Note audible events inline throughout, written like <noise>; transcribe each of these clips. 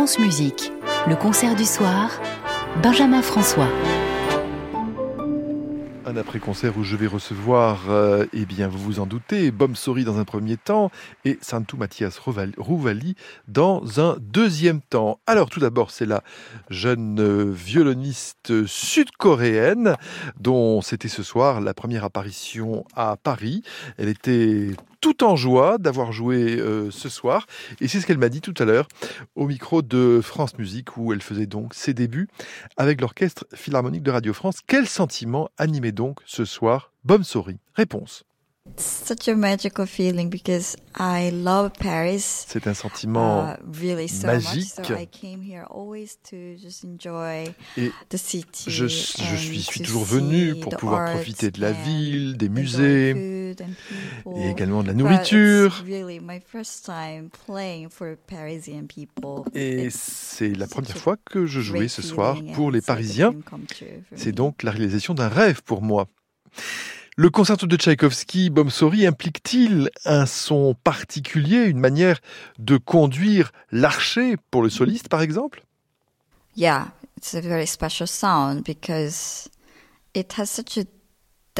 France Musique, le concert du soir, Benjamin François. Un après-concert où je vais recevoir, euh, eh bien, vous vous en doutez, Bom Sori dans un premier temps et Santu Mathias Rouvali dans un deuxième temps. Alors, tout d'abord, c'est la jeune euh, violoniste sud-coréenne dont c'était ce soir la première apparition à Paris. Elle était tout en joie d'avoir joué euh, ce soir. Et c'est ce qu'elle m'a dit tout à l'heure au micro de France Musique où elle faisait donc ses débuts avec l'Orchestre Philharmonique de Radio France. Quel sentiment animait donc ce soir Bom Sori? Réponse. such a magical feeling because I love Paris. C'est un sentiment uh, really so magique. Much, so I came here always to just enjoy Et the city je, je suis, suis to toujours venu pour pouvoir profiter de la ville, des musées. Et également de la nourriture. it's really my first time playing for Parisian people. Et c'est la première fois que je jouais ce soir pour les Parisiens. C'est donc la réalisation d'un rêve pour moi. Le concerto de Tchaïkovski, Bomsori, implique-t-il un son particulier, une manière de conduire l'archer pour le soliste, par exemple? Yeah, it's a very special sound because it has such a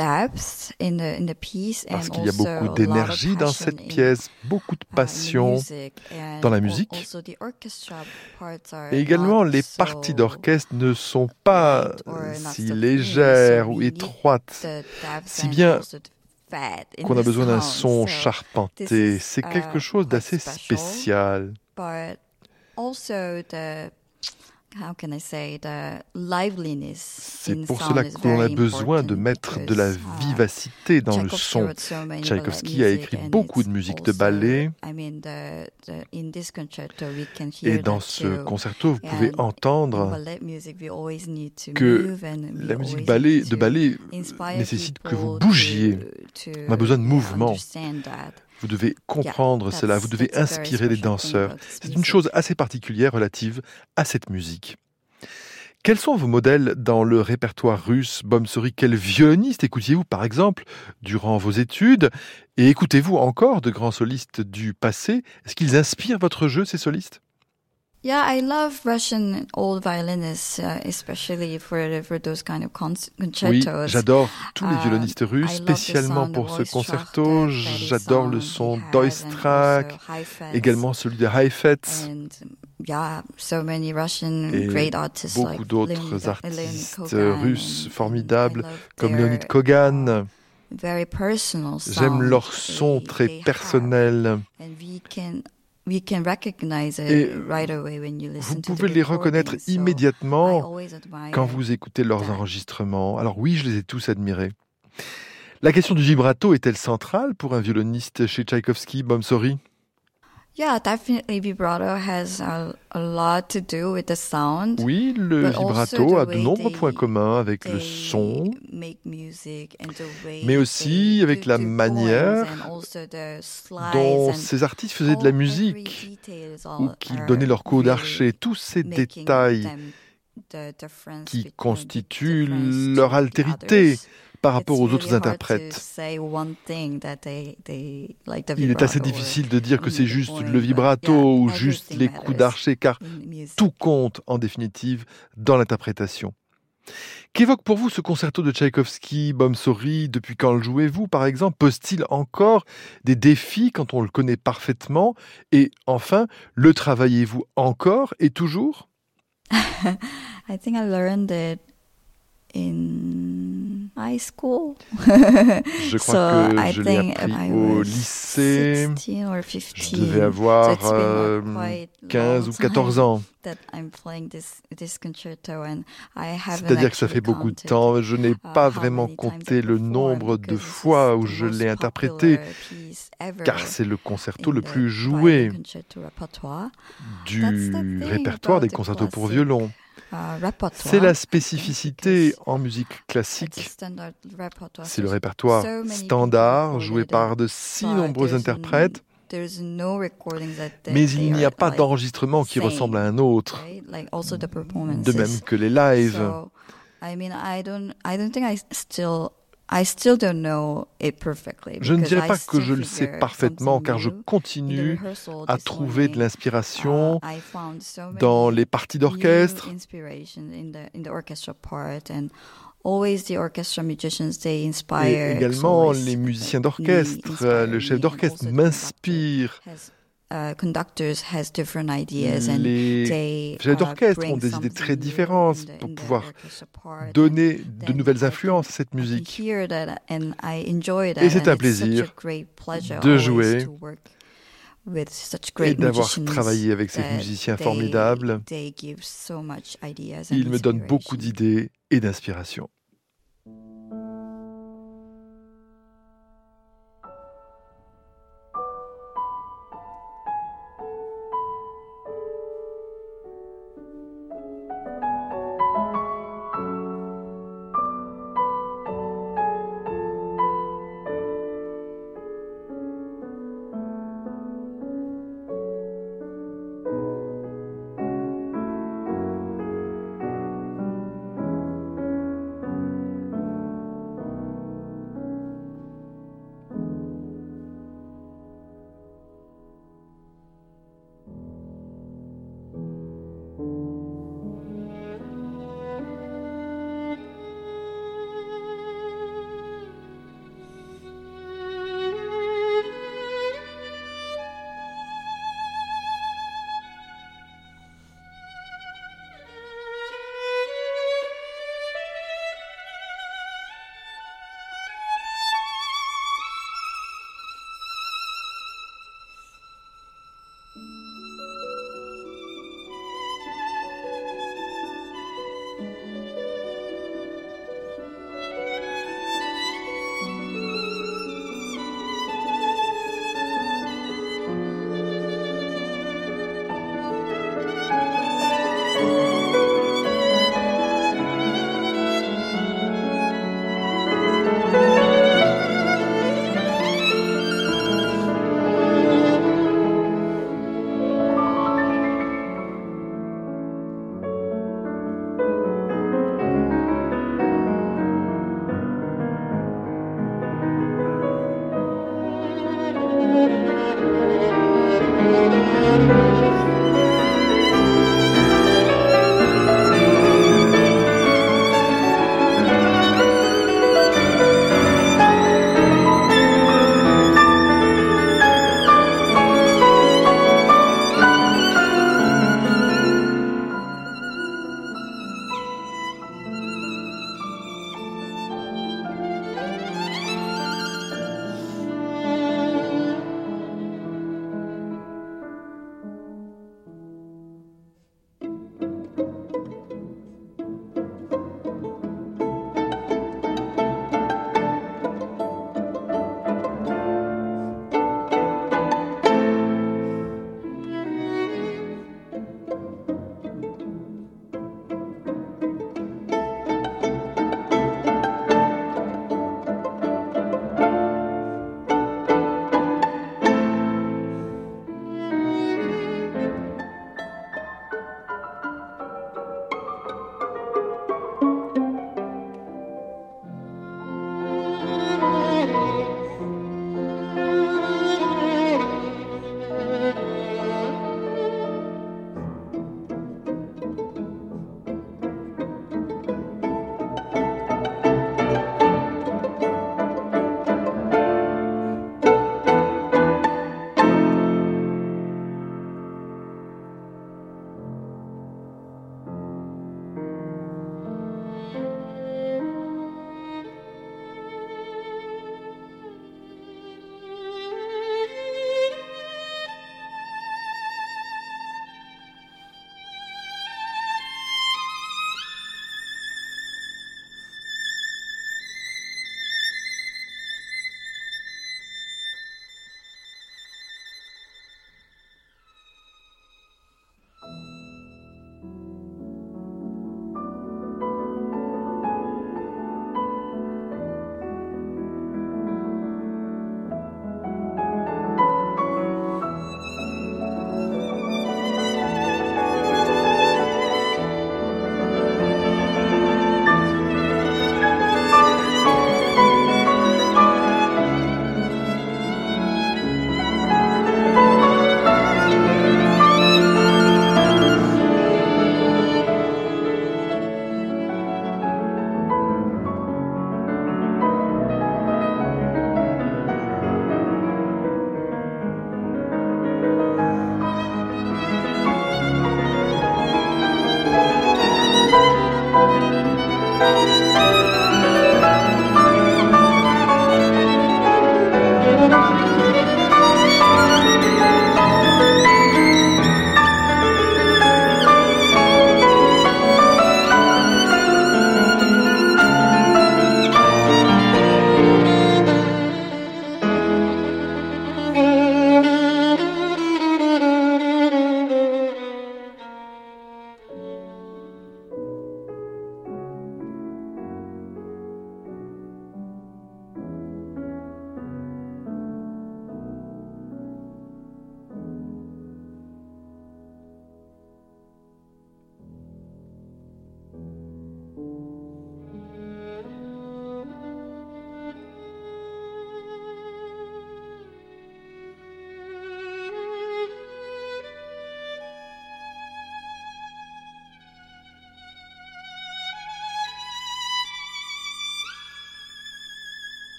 depth in the in the piece Parce qu'il y a beaucoup a lot of d'énergie dans cette pièce, beaucoup de uh, passion. dans la musique. also the orchestra parts are Et également, not les so parties d'orchestre ne sont pas si légères ou étroites si bien qu'on a besoin d'un son So, charpenté. C'est quelque uh, chose quite d'assez spécial. But also the how can I say the liveliness C'est pour cela qu'on a besoin de mettre de la uh, vivacité dans le son. Tchaïkovski a écrit beaucoup de musique de ballet. I mean the, the in this concerto we can hear Et dans ce concerto, vous pouvez entendre que la musique ballet, de ballet nécessite que vous bougiez. On a besoin de mouvement. Vous devez comprendre cela, vous devez inspirer les danseurs. C'est une chose assez particulière relative à cette musique. Quels sont vos modèles dans le répertoire russe? Bomsori Quel violoniste écoutiez-vous par exemple durant vos études? Et écoutez-vous encore de grands solistes du passé? Est-ce qu'ils inspirent votre jeu, ces solistes? Yeah, I love Russian old violinists, uh, especially for for those kind of con- Oui, j'adore tous les Uh, violonistes russes, spécialement pour ce concerto. J'adore le son d'Oistrakh, également celui de Heifetz. Yeah, so many Russian Et great artists beaucoup like d'autres artistes russes formidables, and I love comme Leonid Kogan. Very personal J'aime leur son très personnel. We can recognize it Et right away when you listen Vous to the pouvez les reconnaître immédiatement always admire quand vous écoutez leurs enregistrements. Alors oui, je les ai tous admirés. La question du vibrato est-elle centrale pour un violoniste chez Tchaïkovski, Bomsori Yeah, definitely vibrato has a, a lot to do with the sound. Oui, le vibrato a de nombreux points communs avec le son, mais aussi avec la manière dont ces artistes faisaient de la musique ou qu'ils donnaient leur coup d'archer. Tous ces détails qui difference leur altérité par rapport aux autres interprètes. Il est assez difficile de dire que c'est juste le vibrato ou juste les coups d'archer, car tout compte en définitive dans l'interprétation. Qu'évoque pour vous ce concerto de Tchaïkovski, Bomsori Depuis quand le jouez-vous, par exemple? Pose-t-il encore des défis quand on le connaît parfaitement? Et enfin, le travaillez-vous encore et toujours? <laughs> I think I learned it in high school. Je <laughs> crois So que I je l'ai appris au lycée. 16 or Je 15. devais So avoir been a euh, quite 15 ou long 14 time ans. <laughs> That I'm playing this this concerto and I haven't C'est-à-dire que ça fait beaucoup de temps. Je n'ai uh, pas vraiment compté le nombre de fois is où je l'ai interprété, car c'est le concerto le plus joué du répertoire des concertos pour violon. Uh, repertoire. C'est la spécificité en musique classique. C'est le répertoire standard joué par de si nombreux interprètes, mais il n'y a pas d'enregistrement qui ressemble à un autre, de même que les lives. Je ne dirais I pas que je le sais parfaitement car je continue à trouver de l'inspiration uh, dans les parties d'orchestre. inspiration in the in the orchestra part and always the orchestra musicians they Et inspire également, les musiciens d'orchestre, euh, le chef d'orchestre m'inspire. Has, uh, conductors has different ideas and Les chefs d'orchestre ont des idées très différentes pour pouvoir donner de nouvelles influences à cette musique. Et c'est un plaisir de jouer Et d'avoir travaillé avec ces musiciens they- formidables, they give so much ideas and ils me donnent beaucoup d'idées et d'inspiration.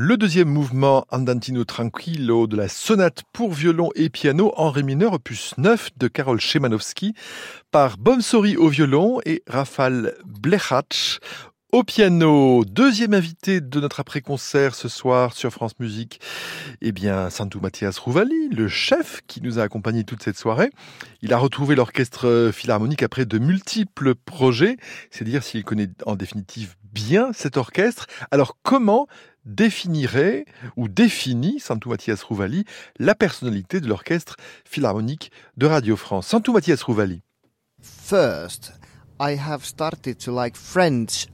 Le deuxième mouvement Andantino Tranquillo de la sonate pour violon et piano en ré mineur opus 9 de Karol Szymanowski par Bomsori au violon et Rafal Blechach au piano, deuxième invité de notre après-concert ce soir sur France Musique, eh bien, Santou Mathias Rouvali, le chef qui nous a accompagnés toute cette soirée. Il a retrouvé l'orchestre philharmonique après de multiples projets, c'est à dire s'il connaît en définitive bien cet orchestre. Alors, comment définirait ou définit Santou Mathias Rouvali la personnalité de l'orchestre philharmonique de Radio France Santou Mathias Rouvali. First, I have started to like French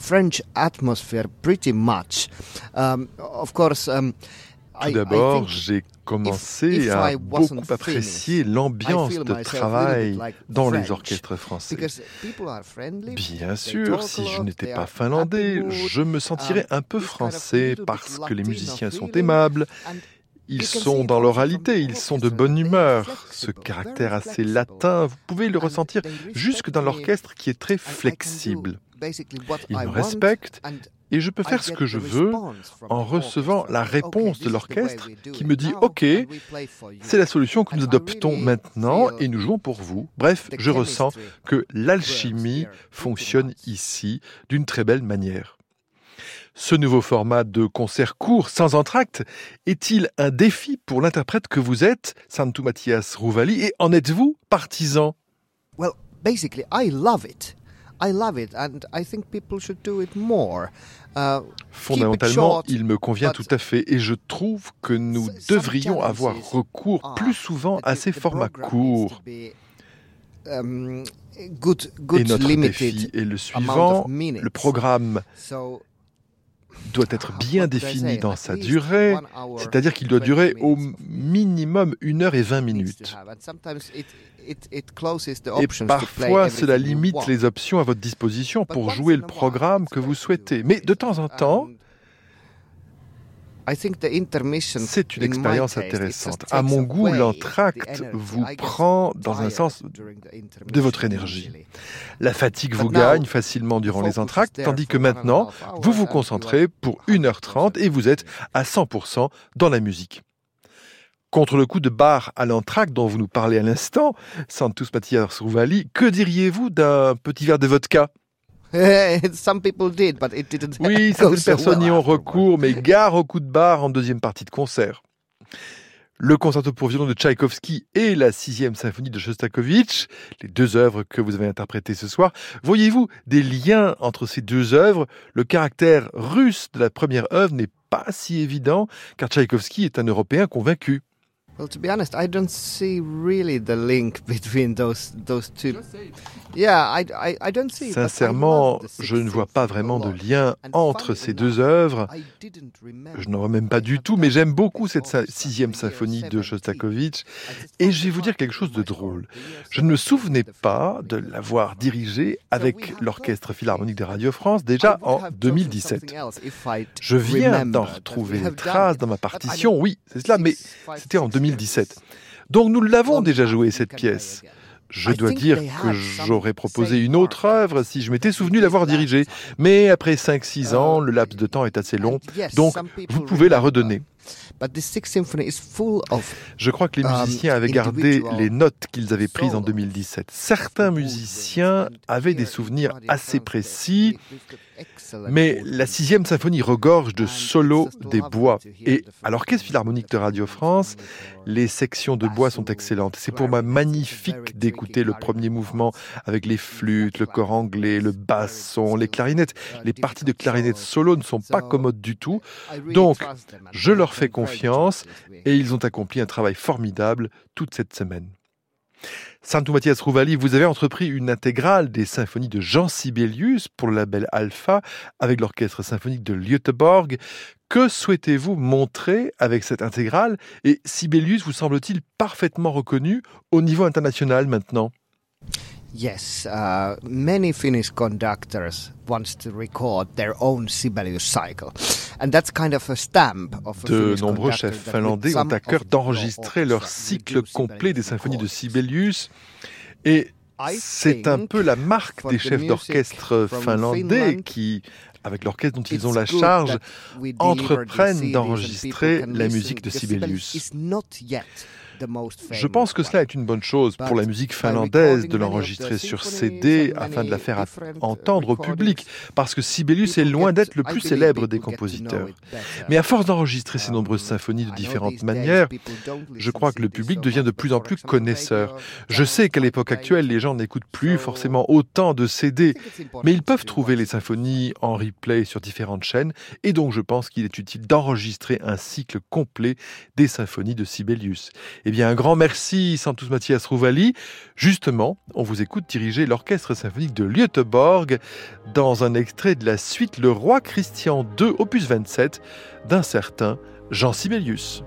French atmosphere pretty much. Um, of course, um, Tout d'abord, j'ai commencé à beaucoup apprécier l'ambiance de travail dans les orchestres français. Bien sûr, si je n'étais pas finlandais, je me sentirais um, un peu français parce que les musiciens sont aimables, ils sont dans l'oralité, ils sont de bonne humeur. Ce caractère assez latin, vous pouvez le ressentir jusque dans l'orchestre qui est très flexible. Ils me respectent et je peux faire ce que je veux en recevant la réponse de l'orchestre qui me dit OK, c'est la solution que nous adoptons maintenant et nous jouons pour vous. Bref, je ressens que l'alchimie fonctionne ici d'une très belle manière. Ce nouveau format de concert court sans entracte est-il un défi pour l'interprète que vous êtes, Santu Mathias Rouvali, et en êtes-vous partisan? Well, basically, I love it. I love it and I think people should do it more. Uh, Fondamentalement, il me convient tout à fait et je trouve que nous devrions avoir recours plus souvent à ces formats courts. Um, et notre défi est le suivant, le programme doit être bien défini dans sa durée, c'est-à-dire qu'il doit durer au minimum une heure et vingt minutes. Et parfois, cela limite les options à votre disposition pour jouer le programme que vous souhaitez. Mais de temps en temps, c'est une expérience intéressante. À mon goût, l'entracte vous prend dans un sens de votre énergie. La fatigue vous gagne facilement durant les entractes, tandis que maintenant, vous vous concentrez pour 1h30 et vous êtes à 100% dans la musique. Contre le coup de barre à l'entracte dont vous nous parlez à l'instant, Santos Mathias Rouvali, que diriez-vous d'un petit verre de vodka? <laughs> oui, <laughs> certaines personnes y ont recours, mais gare au coup de barre en deuxième partie de concert. Le concerto pour violon de Tchaïkovski et la sixième symphonie de Shostakovich, les deux œuvres que vous avez interprétées ce soir. Voyez-vous des liens entre ces deux œuvres? Le caractère russe de la première œuvre n'est pas si évident, car Tchaïkovski est un Européen convaincu. Well, to be honest, I don't see really the link <laughs> between those those two. Yeah, I, I, I don't see. Sincèrement, je ne vois pas vraiment de lien entre ces deux œuvres. Je n'en vois même pas du tout, mais j'aime beaucoup cette sixième symphonie de Shostakovich. Et je vais vous dire quelque chose de drôle. Je ne me souvenais pas de l'avoir dirigée avec l'Orchestre Philharmonique de Radio France déjà en 2017. Je viens d'en retrouver une trace dans ma partition, oui, c'est cela, mais c'était en 2017. Donc nous l'avons déjà joué cette pièce. Je dois dire que j'aurais proposé une autre œuvre si je m'étais souvenu l'avoir dirigée. Mais après 5-6 ans, le laps de temps est assez long, donc vous pouvez la redonner. Je crois que les um, musiciens avaient gardé les notes qu'ils avaient prises en 2017. Certains musiciens avaient des souvenirs assez précis, mais la sixième symphonie regorge de solos des bois. Et à l'Orchestre Philharmonique de Radio France, les sections de bois sont excellentes. C'est pour moi magnifique d'écouter le premier mouvement avec les flûtes, le corps anglais, le basson, les clarinettes. Les parties de clarinette solo ne sont pas commodes du tout. Donc, je leur fais confiance et ils ont accompli un travail formidable toute cette semaine. Santo Mathias Rouvali, vous avez entrepris une intégrale des symphonies de Jean Sibelius pour le label Alpha avec l'orchestre symphonique de Göteborg. Que souhaitez-vous montrer avec cette intégrale? Et Sibelius vous semble-t-il parfaitement reconnu au niveau international maintenant? Yes, uh, many Finnish conductors wants to record their own Sibelius cycle. And that's kind of a stamp of a De nombreux chefs finlandais ont à cœur d'enregistrer leur cycle complet des symphonies de Sibelius et c'est un peu la marque des chefs d'orchestre finlandais qui avec l'orchestre dont ils ont la charge, entreprennent d'enregistrer la musique de Sibelius. Je pense que cela est une bonne chose pour la musique finlandaise de l'enregistrer sur CD afin de la faire entendre au public, parce que Sibelius est loin d'être le plus célèbre des compositeurs. Mais à force d'enregistrer ces nombreuses symphonies de différentes manières, je crois que le public devient de plus en plus connaisseur. Je sais qu'à l'époque actuelle, les gens n'écoutent plus forcément autant de CD, mais ils peuvent trouver les symphonies en replay sur différentes chaînes, et donc je pense qu'il est utile d'enregistrer un cycle complet des symphonies de Sibelius. Bien, un grand merci, Santos Mathias Rouvali. Justement, on vous écoute diriger l'orchestre symphonique de Göteborg dans un extrait de la suite Le Roi Christian II, opus 27, d'un certain Jean Sibelius.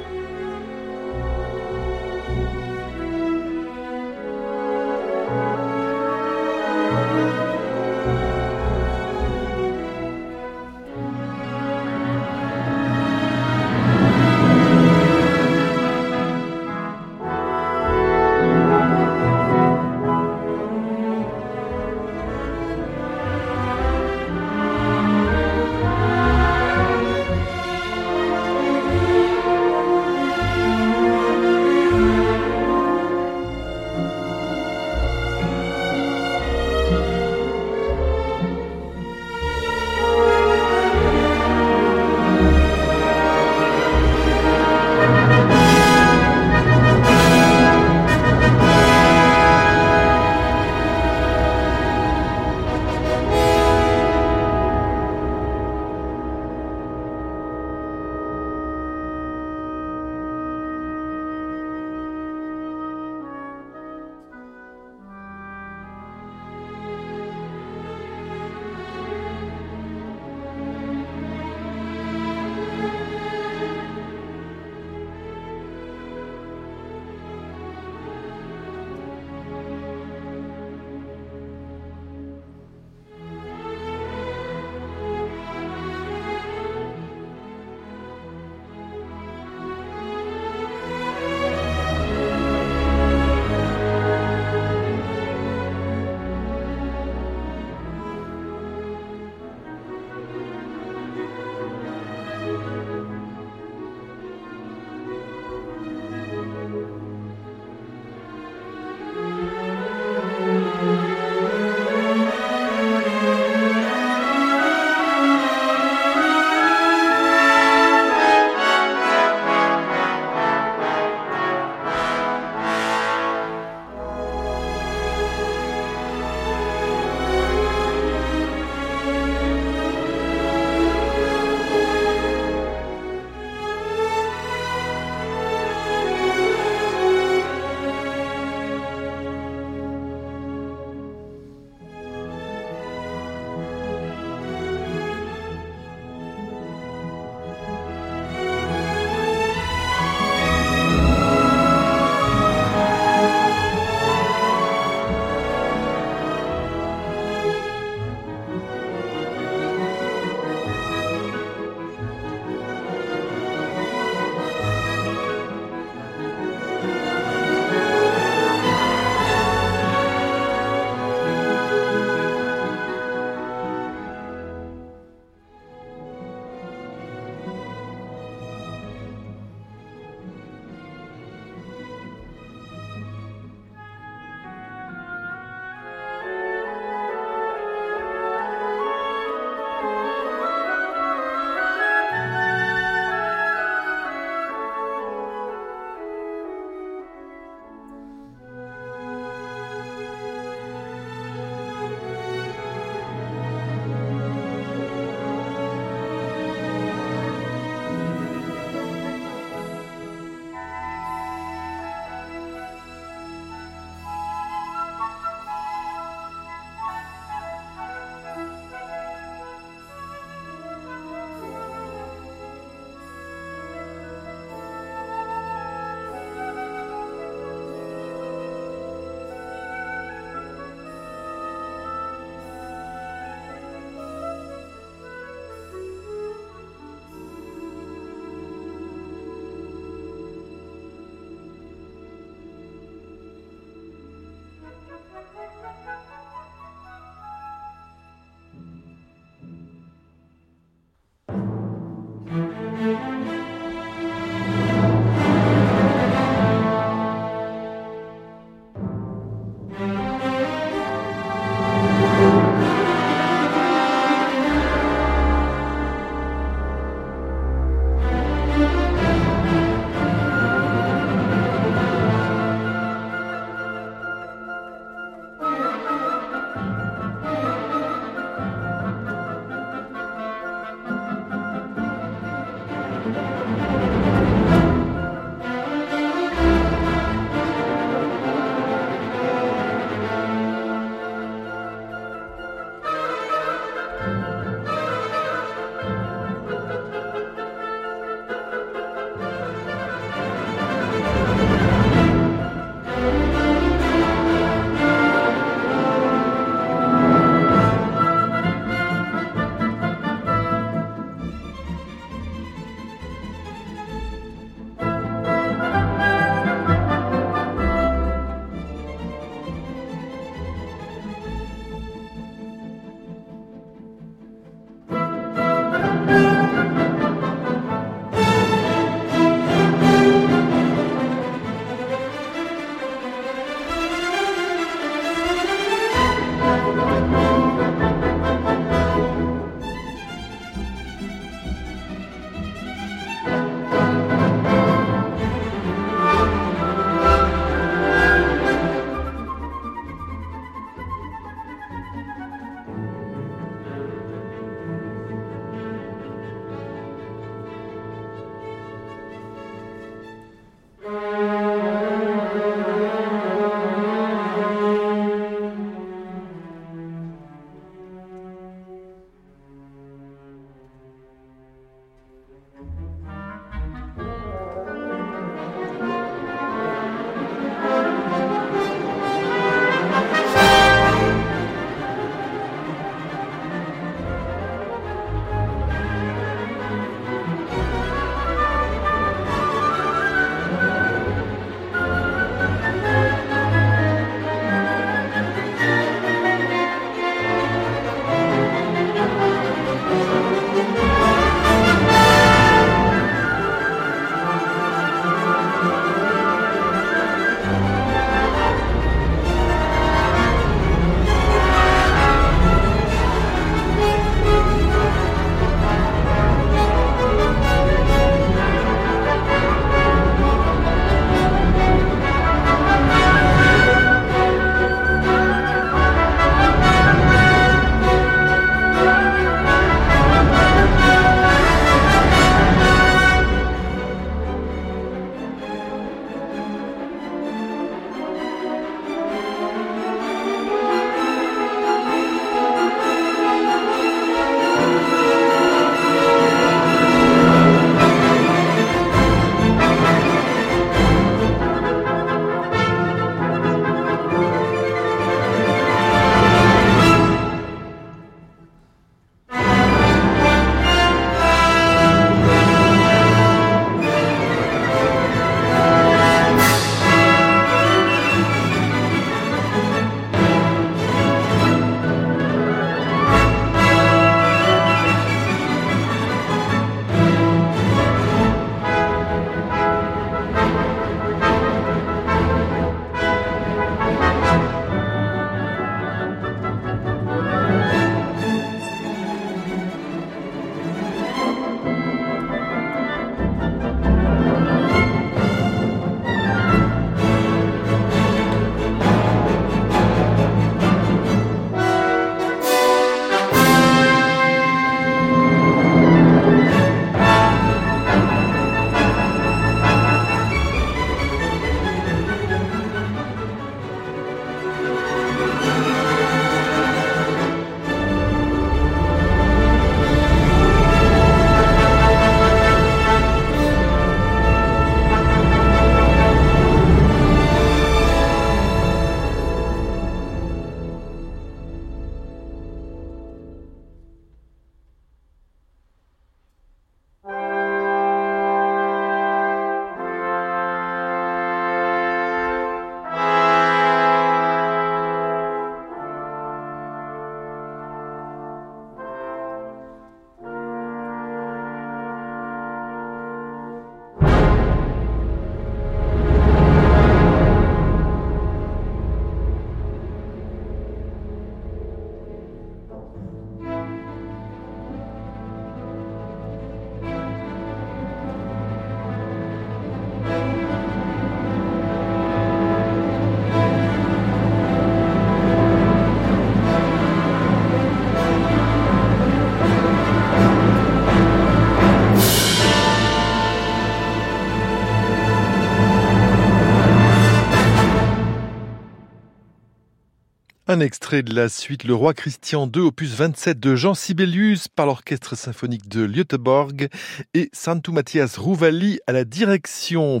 Un extrait de la suite Le Roi Christian II, opus 27 de Jean Sibelius par l'Orchestre symphonique de Göteborg et Santu Matthias Rouvali à la direction.